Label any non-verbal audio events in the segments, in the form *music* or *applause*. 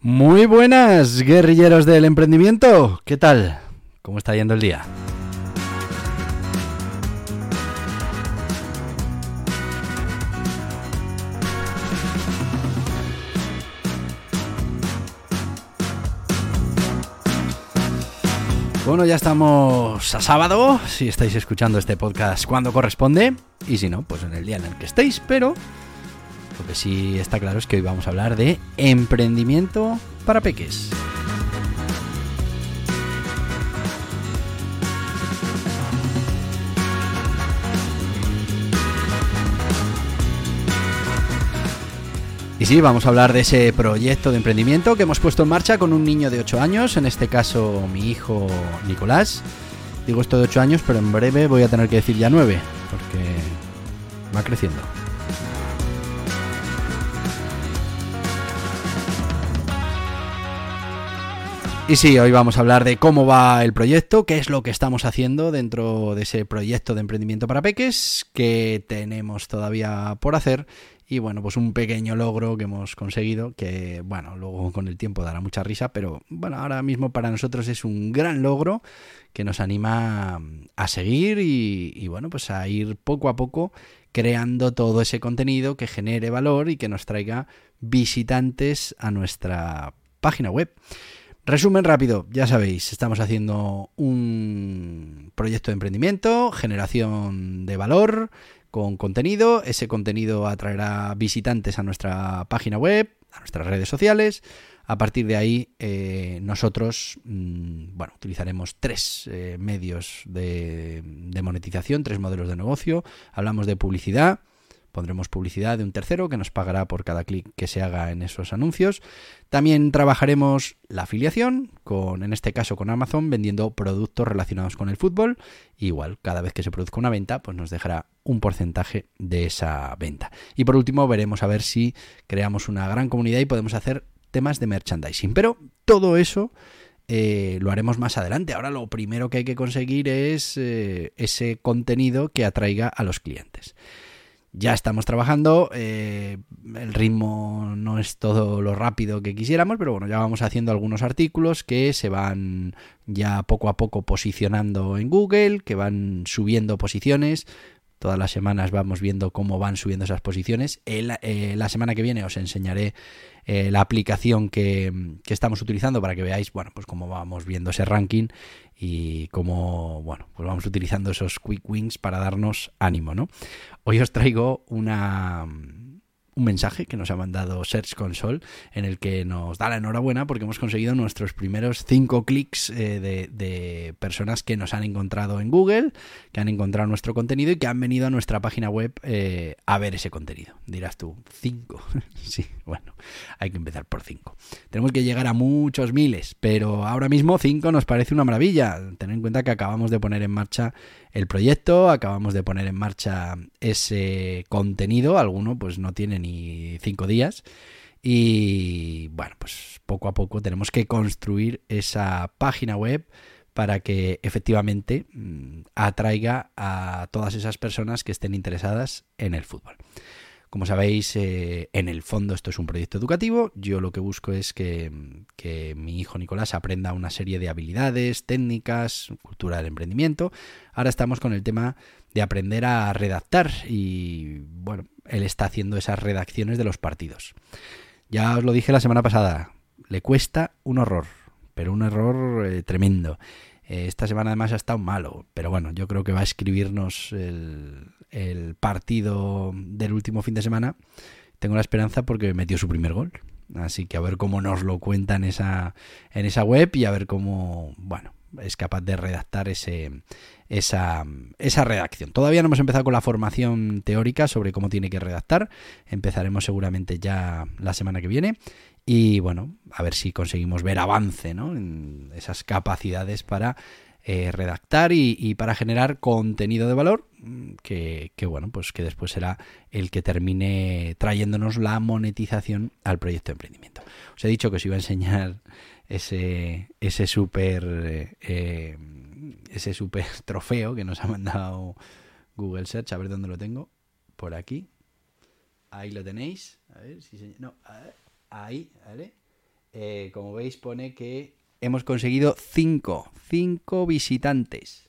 Muy buenas, guerrilleros del emprendimiento. ¿Qué tal? ¿Cómo está yendo el día? Bueno, ya estamos a sábado, si estáis escuchando este podcast cuando corresponde, y si no, pues en el día en el que estéis, pero que sí está claro es que hoy vamos a hablar de emprendimiento para peques. Y sí, vamos a hablar de ese proyecto de emprendimiento que hemos puesto en marcha con un niño de 8 años, en este caso mi hijo Nicolás. Digo esto de 8 años, pero en breve voy a tener que decir ya 9, porque va creciendo. Y sí, hoy vamos a hablar de cómo va el proyecto, qué es lo que estamos haciendo dentro de ese proyecto de emprendimiento para peques, qué tenemos todavía por hacer y bueno, pues un pequeño logro que hemos conseguido, que bueno, luego con el tiempo dará mucha risa, pero bueno, ahora mismo para nosotros es un gran logro que nos anima a seguir y, y bueno, pues a ir poco a poco creando todo ese contenido que genere valor y que nos traiga visitantes a nuestra página web. Resumen rápido, ya sabéis, estamos haciendo un proyecto de emprendimiento, generación de valor con contenido, ese contenido atraerá visitantes a nuestra página web, a nuestras redes sociales. A partir de ahí, eh, nosotros, mmm, bueno, utilizaremos tres eh, medios de monetización, tres modelos de negocio. Hablamos de publicidad, Pondremos publicidad de un tercero que nos pagará por cada clic que se haga en esos anuncios. También trabajaremos la afiliación, con, en este caso con Amazon, vendiendo productos relacionados con el fútbol. Igual, cada vez que se produzca una venta, pues nos dejará un porcentaje de esa venta. Y por último, veremos a ver si creamos una gran comunidad y podemos hacer temas de merchandising. Pero todo eso eh, lo haremos más adelante. Ahora lo primero que hay que conseguir es eh, ese contenido que atraiga a los clientes ya estamos trabajando. Eh, el ritmo no es todo lo rápido que quisiéramos, pero bueno, ya vamos haciendo algunos artículos que se van ya poco a poco posicionando en Google, que van subiendo posiciones. Todas las semanas vamos viendo cómo van subiendo esas posiciones. El, eh, la semana que viene os enseñaré eh, la aplicación que, que, estamos utilizando para que veáis, bueno, pues cómo vamos viendo ese ranking y cómo, bueno, pues vamos utilizando esos quick wins para darnos ánimo, ¿no? Hoy os traigo una un mensaje que nos ha mandado Search Console en el que nos da la enhorabuena porque hemos conseguido nuestros primeros cinco clics eh, de, personas que nos han encontrado en Google, que han encontrado nuestro contenido y que han venido a nuestra página web eh, a ver ese contenido. Dirás tú, cinco. *laughs* sí, bueno, hay que empezar por cinco. Tenemos que llegar a muchos miles, pero ahora mismo cinco nos parece una maravilla. Ten en cuenta que acabamos de poner en marcha el proyecto, acabamos de poner en marcha ese contenido, alguno pues no tiene ni cinco días. Y bueno, pues poco a poco tenemos que construir esa página web para que efectivamente mmm, atraiga a todas esas personas que estén interesadas en el fútbol. Como sabéis, eh, en el fondo esto es un proyecto educativo. Yo lo que busco es que, que, mi hijo Nicolás aprenda una serie de habilidades, técnicas, cultura del emprendimiento. Ahora estamos con el tema de aprender a redactar y bueno, él está haciendo esas redacciones de los partidos. Ya os lo dije la semana pasada, le cuesta un horror, pero un error eh, tremendo. Eh, esta semana además ha estado malo, pero bueno, yo creo que va a escribirnos el, el partido del último fin de semana, tengo la esperanza porque metió su primer gol. Así que a ver cómo nos lo cuenta en esa, en esa web y a ver cómo, bueno, es capaz de redactar ese, esa, esa redacción. Todavía no hemos empezado con la formación teórica sobre cómo tiene que redactar. Empezaremos seguramente ya la semana que viene. Y bueno, a ver si conseguimos ver avance ¿no? en esas capacidades para eh, redactar y, para generar contenido de valor que, bueno pues que después será el que termine trayéndonos la monetización al proyecto de emprendimiento. Os he dicho que os iba a enseñar ese ese super eh, ese super *laughs* trofeo que nos ha mandado Google Search a ver dónde lo tengo. Por aquí. Ahí lo tenéis. A ver si no ahí vale eh, como veis pone que hemos conseguido 5, 5 visitantes.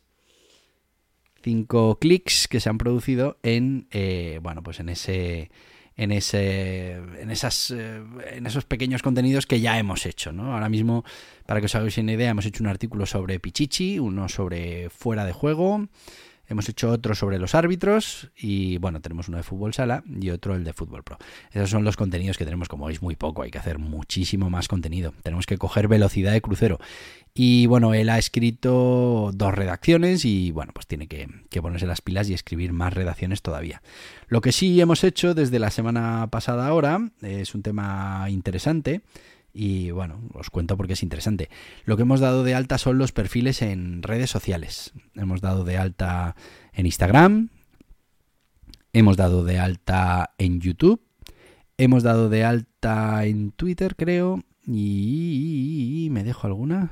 5 clics que se han producido en, eh, bueno, pues en ese, en ese, en esas, eh, en esos pequeños contenidos que ya hemos hecho, ¿no? Ahora mismo, para que os hagáis una idea, hemos hecho un artículo sobre Pichichi, uno sobre fuera de juego, Hemos hecho otro sobre los árbitros y bueno, tenemos uno de fútbol sala y otro el de fútbol pro. Esos son los contenidos que tenemos, como veis, muy poco. Hay que hacer muchísimo más contenido. Tenemos que coger velocidad de crucero. Y bueno, él ha escrito dos redacciones y bueno, pues tiene que, que, ponerse las pilas y escribir más redacciones todavía. Lo que sí hemos hecho desde la semana pasada ahora es un tema interesante y bueno, os cuento porque es interesante. Lo que hemos dado de alta son los perfiles en redes sociales. Hemos dado de alta en Instagram, hemos dado de alta en YouTube, hemos dado de alta en Twitter, creo, y me dejo alguna.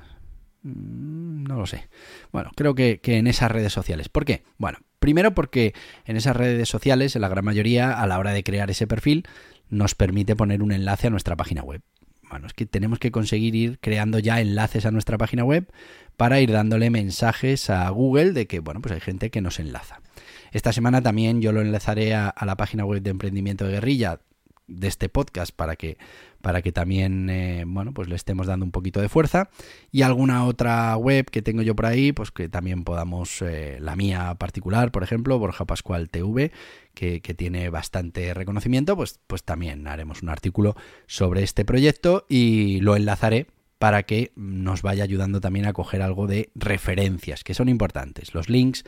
Mm, no lo sé. Bueno, creo que, que, en esas redes sociales. ¿Por qué? Bueno, primero porque en esas redes sociales, en la gran mayoría, a la hora de crear ese perfil, nos permite poner un enlace a nuestra página web bueno, es que tenemos que conseguir ir creando ya enlaces a nuestra página web para ir dándole mensajes a Google de que, bueno, pues hay gente que nos enlaza. Esta semana también yo lo enlazaré a, a la página web de Emprendimiento de Guerrilla de este podcast para que para que también eh, bueno pues le estemos dando un poquito de fuerza. Y alguna otra web que tengo yo por ahí pues que también podamos eh, la mía particular por ejemplo Borja Pascual TV que, que, tiene bastante reconocimiento pues pues también haremos un artículo sobre este proyecto y lo enlazaré para que nos vaya ayudando también a coger algo de referencias que son importantes. Los links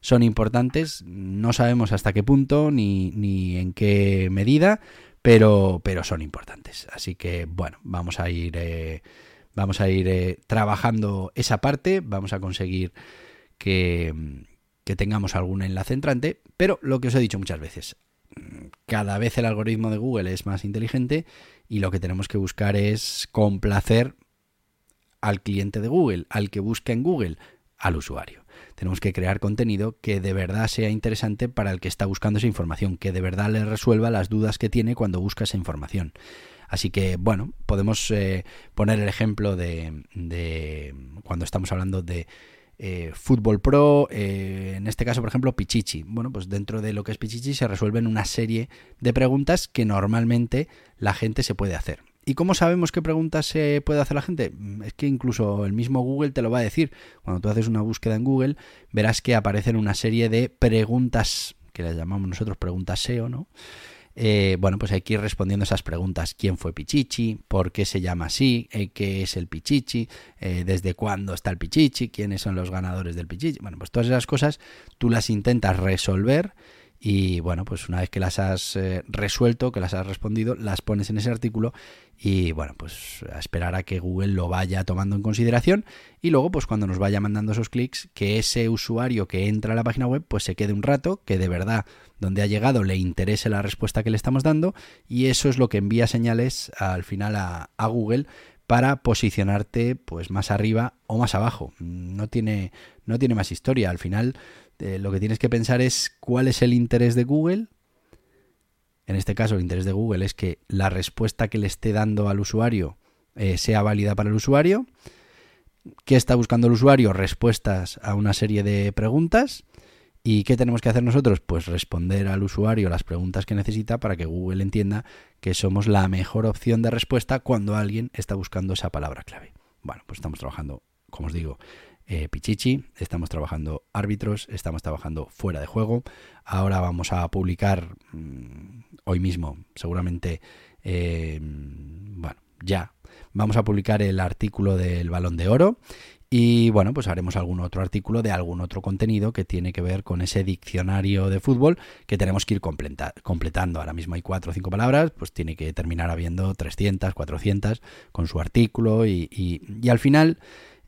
son importantes no sabemos hasta qué punto ni, ni en qué medida pero, pero son importantes. Así que, bueno, vamos a ir, eh, vamos a ir eh, trabajando esa parte, vamos a conseguir que, que tengamos algún enlace entrante, pero lo que os he dicho muchas veces, cada vez el algoritmo de Google es más inteligente y lo que tenemos que buscar es complacer al cliente de Google, al que busca en Google, al usuario tenemos que crear contenido que de verdad sea interesante para el que está buscando esa información, que de verdad le resuelva las dudas que tiene cuando busca esa información. Así que, bueno, podemos eh, poner el ejemplo de, cuando estamos hablando de eh, Fútbol Pro, eh, en este caso, por ejemplo, Pichichi. Bueno, pues dentro de lo que es Pichichi se resuelven una serie de preguntas que normalmente la gente se puede hacer. ¿Y cómo sabemos qué preguntas se puede hacer la gente? Mm, es que incluso el mismo Google te lo va a decir. Cuando tú haces una búsqueda en Google, verás que aparecen una serie de preguntas, que las llamamos nosotros preguntas SEO, ¿no? Eh, bueno, pues hay que ir respondiendo esas preguntas. ¿Quién fue Pichichi? ¿Por qué se llama así? Eh, ¿Qué es el Pichichi? Eh, ¿Desde cuándo está el Pichichi? ¿Quiénes son los ganadores del Pichichi? Bueno, pues todas esas cosas tú las intentas resolver y bueno, pues una vez que las has eh, resuelto, que las has respondido, las pones en ese artículo y bueno, pues a esperar a que Google lo vaya tomando en consideración y luego pues cuando nos vaya mandando esos clics, que ese usuario que entra a la página web pues se quede un rato, que de verdad donde ha llegado le interese la respuesta que le estamos dando y eso es lo que envía señales al final a, a Google para posicionarte pues más arriba o más abajo. No tiene, no tiene más historia. Al final eh, lo que tienes que pensar es cuál es el interés de Google. En este caso, el interés de Google es que la respuesta que le esté dando al usuario eh, sea válida para el usuario. ¿Qué está buscando el usuario? Respuestas a una serie de preguntas. ¿Y qué tenemos que hacer nosotros? Pues responder al usuario las preguntas que necesita para que Google entienda que somos la mejor opción de respuesta cuando alguien está buscando esa palabra clave. Bueno, pues estamos trabajando, como os digo, eh, Pichichi, estamos trabajando árbitros, estamos trabajando fuera de juego. Ahora vamos a publicar mm, hoy mismo, seguramente, eh, bueno, ya, vamos a publicar el artículo del balón de oro. Y bueno, pues haremos algún otro artículo de algún otro contenido que tiene que ver con ese diccionario de fútbol que tenemos que ir completando. Ahora mismo hay cuatro o cinco palabras, pues tiene que terminar habiendo 300, 400 con su artículo y, y al final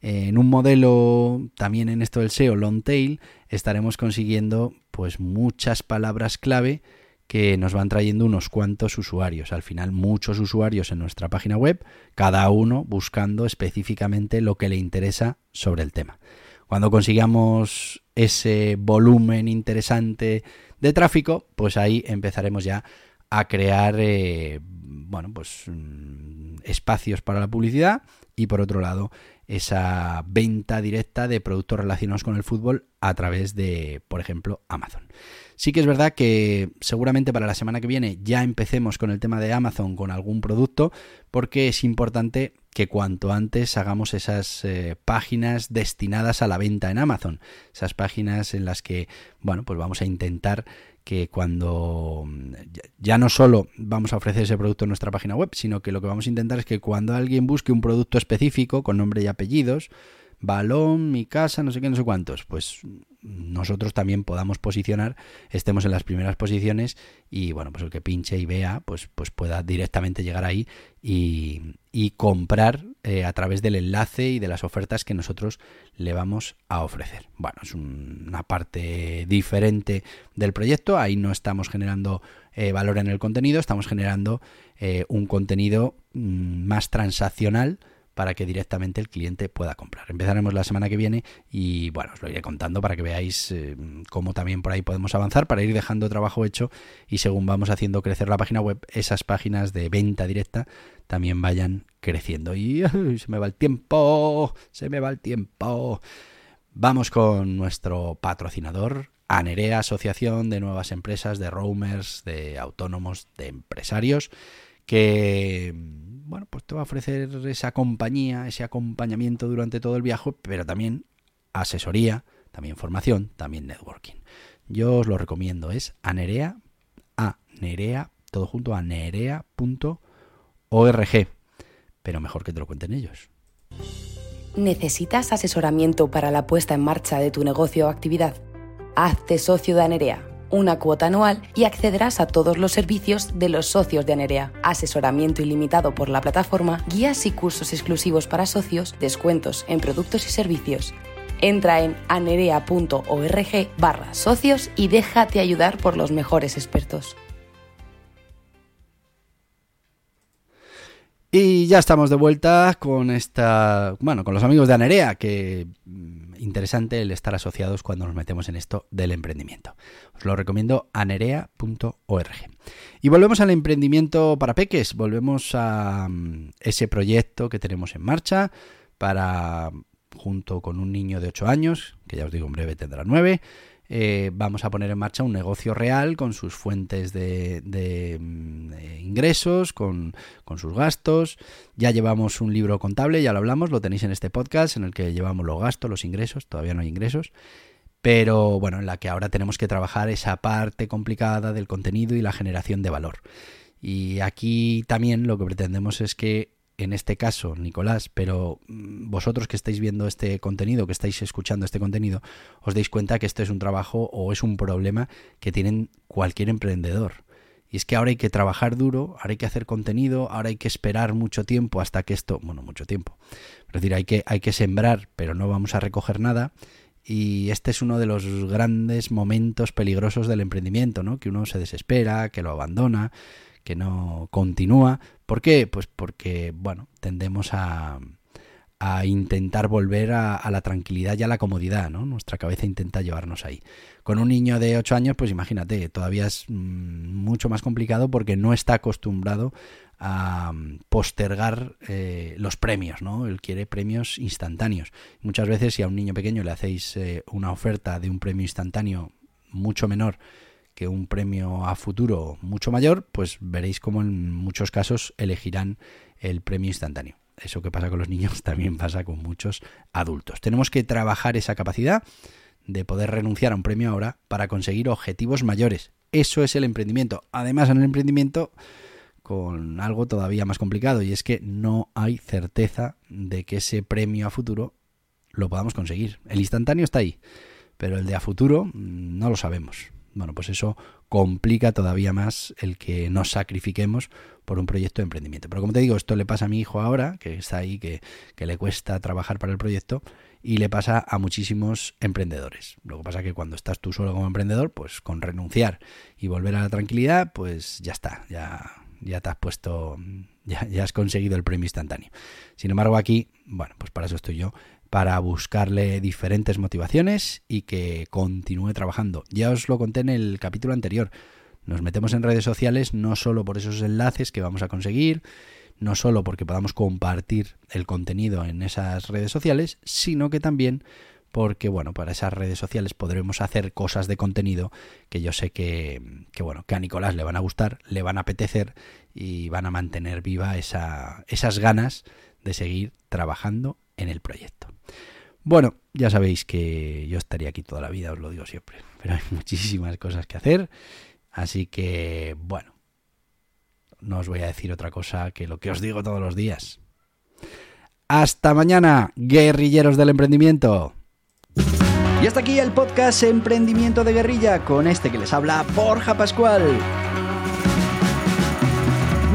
en un modelo también en esto del SEO long tail estaremos consiguiendo pues muchas palabras clave que nos van trayendo unos cuantos usuarios. Al final, muchos usuarios en nuestra página web, cada uno buscando específicamente lo que le interesa sobre el tema. Cuando consigamos ese volumen interesante de tráfico, pues ahí empezaremos ya a crear eh, bueno, pues, mm, espacios para la publicidad y por otro lado esa venta directa de productos relacionados con el fútbol a través de, por ejemplo, Amazon. Sí que es verdad que seguramente para la semana que viene ya empecemos con el tema de Amazon con algún producto, porque es importante que cuanto antes hagamos esas eh, páginas destinadas a la venta en Amazon, esas páginas en las que, bueno, pues vamos a intentar que cuando ya no solo vamos a ofrecer ese producto en nuestra página web, sino que lo que vamos a intentar es que cuando alguien busque un producto específico con nombre y apellidos, balón, mi casa, no sé qué, no sé cuántos, pues nosotros también podamos posicionar, estemos en las primeras posiciones y bueno, pues el que pinche y vea, pues, pues pueda directamente llegar ahí y, comprar eh, a través del enlace y de las ofertas que nosotros le vamos a ofrecer. Bueno, es una parte diferente del proyecto, ahí no estamos generando eh, valor en el contenido, estamos generando eh, un contenido mm, más transaccional para que directamente el cliente pueda comprar. Empezaremos la semana que viene y bueno, os lo iré contando para que veáis eh, cómo también por ahí podemos avanzar para ir dejando trabajo hecho y según vamos haciendo crecer la página web, esas páginas de venta directa también vayan creciendo. Y se me va el tiempo, se me va el tiempo. Vamos con nuestro patrocinador, Anerea, Asociación de Nuevas Empresas, de Roamers, de Autónomos, de Empresarios, que bueno, pues te va a ofrecer esa compañía, ese acompañamiento durante todo el viaje, pero también asesoría, también formación, también networking. Yo os lo recomiendo, es anerea, a nerea, todo junto a nerea.org, pero mejor que te lo cuenten ellos. ¿Necesitas asesoramiento para la puesta en marcha de tu negocio o actividad? Hazte socio de Anerea una cuota anual y accederás a todos los servicios de los socios de Anerea. Asesoramiento ilimitado por la plataforma, guías y cursos exclusivos para socios, descuentos en productos y servicios. Entra en anerea.org barra socios y déjate ayudar por los mejores expertos. Y ya estamos de vuelta con esta, bueno, con los amigos de Anerea, que mm, interesante el estar asociados cuando nos metemos en esto del emprendimiento. Os lo recomiendo anerea.org. Y volvemos al emprendimiento para peques, volvemos a mm, ese proyecto que tenemos en marcha para junto con un niño de 8 años, que ya os digo en breve tendrá 9, eh, vamos a poner en marcha un negocio real con sus fuentes de, mm, ingresos, con, sus gastos. Ya llevamos un libro contable, ya lo hablamos, lo tenéis en este podcast en el que llevamos los gastos, los ingresos, todavía no hay ingresos. Pero bueno, en la que ahora tenemos que trabajar esa parte complicada del contenido y la generación de valor. Y aquí también lo que pretendemos es que en este caso, Nicolás, pero mm, vosotros que estáis viendo este contenido, que estáis escuchando este contenido, os deis cuenta que esto es un trabajo o es un problema que tienen cualquier emprendedor. Y es que ahora hay que trabajar duro, ahora hay que hacer contenido, ahora hay que esperar mucho tiempo hasta que esto, bueno, mucho tiempo. Es decir, hay que, hay que sembrar, pero no vamos a recoger nada. Y este es uno de los grandes momentos peligrosos del emprendimiento, ¿no? Que uno se desespera, que lo abandona, que no continúa. ¿Por qué? Pues porque, bueno, tendemos a, a intentar volver a, la tranquilidad y a la comodidad, ¿no? Nuestra cabeza intenta llevarnos ahí. Con un niño de 8 años, pues imagínate, todavía es mm, mucho más complicado porque no está acostumbrado a mm, postergar eh, los premios, ¿no? Él quiere premios instantáneos. Muchas veces si a un niño pequeño le hacéis eh, una oferta de un premio instantáneo mucho menor que un premio a futuro mucho mayor, pues veréis como en muchos casos elegirán el premio instantáneo. Eso que pasa con los niños *laughs* también pasa con muchos adultos. Tenemos que trabajar esa capacidad de poder renunciar a un premio ahora para conseguir objetivos mayores. Eso es el emprendimiento. Además, en el emprendimiento con algo todavía más complicado y es que no hay certeza de que ese premio a futuro lo podamos conseguir. El instantáneo está ahí, pero el de a futuro mm, no lo sabemos. Bueno, pues eso complica todavía más el que nos sacrifiquemos por un proyecto de emprendimiento. Pero como te digo, esto le pasa a mi hijo ahora, que está ahí, que, que le cuesta trabajar para el proyecto, y le pasa a muchísimos emprendedores. Lo que pasa es que cuando estás tú solo como emprendedor, pues con renunciar y volver a la tranquilidad, pues ya está, ya, ya te has puesto, ya, ya has conseguido el premio instantáneo. Sin embargo, aquí, bueno, pues para eso estoy yo, para buscarle diferentes motivaciones y que continúe trabajando. Ya os lo conté en el capítulo anterior. Nos metemos en redes sociales no solo por esos enlaces que vamos a conseguir, no solo porque podamos compartir el contenido en esas redes sociales, sino que también porque bueno, para esas redes sociales podremos hacer cosas de contenido que yo sé que, que bueno, que a Nicolás le van a gustar, le van a apetecer y van a mantener viva esa, esas ganas de seguir trabajando en el proyecto. Bueno, ya sabéis que yo estaría aquí toda la vida, os lo digo siempre, *laughs* pero hay muchísimas cosas que hacer, así que bueno, no os voy a decir otra cosa que lo que os digo todos los días. Hasta mañana, guerrilleros del emprendimiento. Y hasta aquí el podcast Emprendimiento de Guerrilla con este que les habla Borja Pascual.